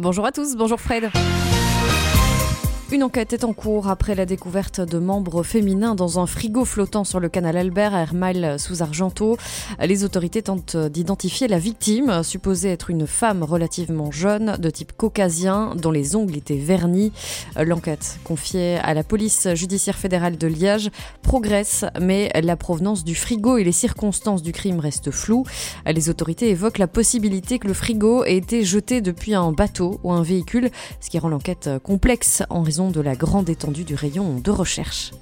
Bonjour à tous, bonjour Fred. Une enquête est en cours après la découverte de membres féminins dans un frigo flottant sur le canal Albert à Hermal sous Argento. Les autorités tentent d'identifier la victime, supposée être une femme relativement jeune, de type caucasien, dont les ongles étaient vernis. L'enquête, confiée à la police judiciaire fédérale de Liège, progresse, mais la provenance du frigo et les circonstances du crime restent floues. Les autorités évoquent la possibilité que le frigo ait été jeté depuis un bateau ou un véhicule, ce qui rend l'enquête complexe en raison de la grande étendue du rayon de recherche.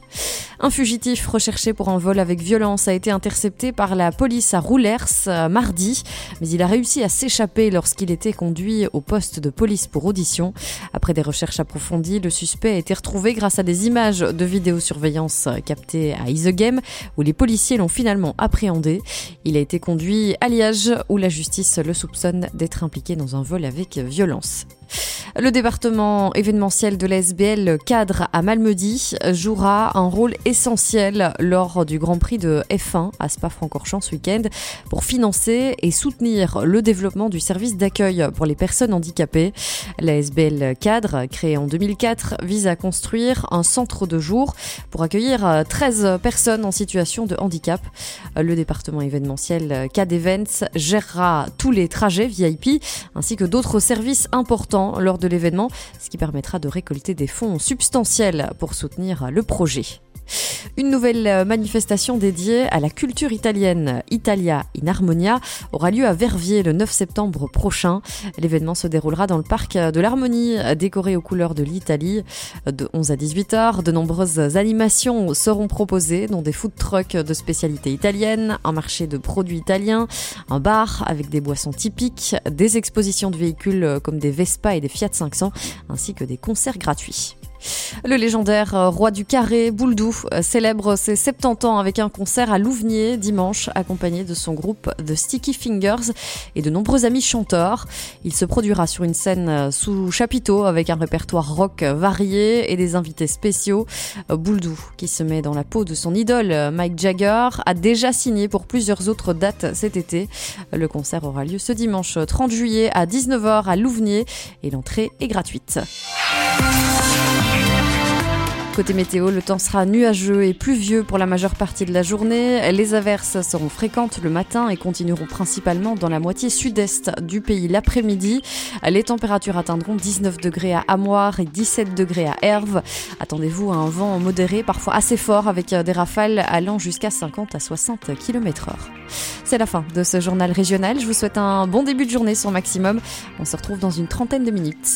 Un fugitif recherché pour un vol avec violence a été intercepté par la police à Roulers euh, mardi, mais il a réussi à s'échapper lorsqu'il était conduit au poste de police pour audition. Après des recherches approfondies, le suspect a été retrouvé grâce à des images de vidéosurveillance captées à Isegem, où les policiers l'ont finalement appréhendé. Il a été conduit à Liège, où la justice le soupçonne d'être impliqué dans un vol avec violence. Le département événementiel de l'SBL cadre à Malmedy jouera un rôle essentiel lors du Grand Prix de F1 à Spa-Francorchamps ce week-end pour financer et soutenir le développement du service d'accueil pour les personnes handicapées. La SBL cadre, créée en 2004, vise à construire un centre de jour pour accueillir 13 personnes en situation de handicap. Le département événementiel CAD Events gérera tous les trajets VIP ainsi que d'autres services importants lors de l'événement, ce qui permettra de récolter des fonds substantiels pour soutenir le projet. Une nouvelle euh, manifestation dédiée à la culture italienne, Italia in Harmonia, aura lieu à Verviers le 9 septembre prochain. L'événement se déroulera dans le parc de l'Harmonie, décoré aux couleurs de l'Italie. De 11 à 18 heures, de nombreuses animations seront proposées, dont des food trucks de spécialité italienne, un marché de produits italiens, un bar avec des boissons typiques, des expositions de véhicules comme des Vespa et des Fiat 500, ainsi que des concerts gratuits. Le légendaire euh, roi du carré, Bouldou, euh, célèbre ses 70 ans avec un concert à Louvnier dimanche, accompagné de son groupe The Sticky Fingers et de nombreux amis chanteurs. Il se produira sur une scène euh, sous chapiteau avec un répertoire rock varié et des invités spéciaux. Bouldou, qui se met dans la peau de son idole Mike Jagger, a déjà signé pour plusieurs autres dates cet été. Le concert aura lieu ce dimanche 30 juillet à 19h à Louvnier et l'entrée est gratuite. Côté météo, le temps sera nuageux et pluvieux pour la majeure partie de la journée. Les averses seront fréquentes le matin et continueront principalement dans la moitié sud-est du pays l'après-midi. Les températures atteindront 19 degrés à Amoir et 17 degrés à Herve. Attendez-vous à un vent modéré, parfois assez fort, avec des rafales allant jusqu'à 50 à 60 km/h. C'est la fin de ce journal régional. Je vous souhaite un bon début de journée sur Maximum. On se retrouve dans une trentaine de minutes.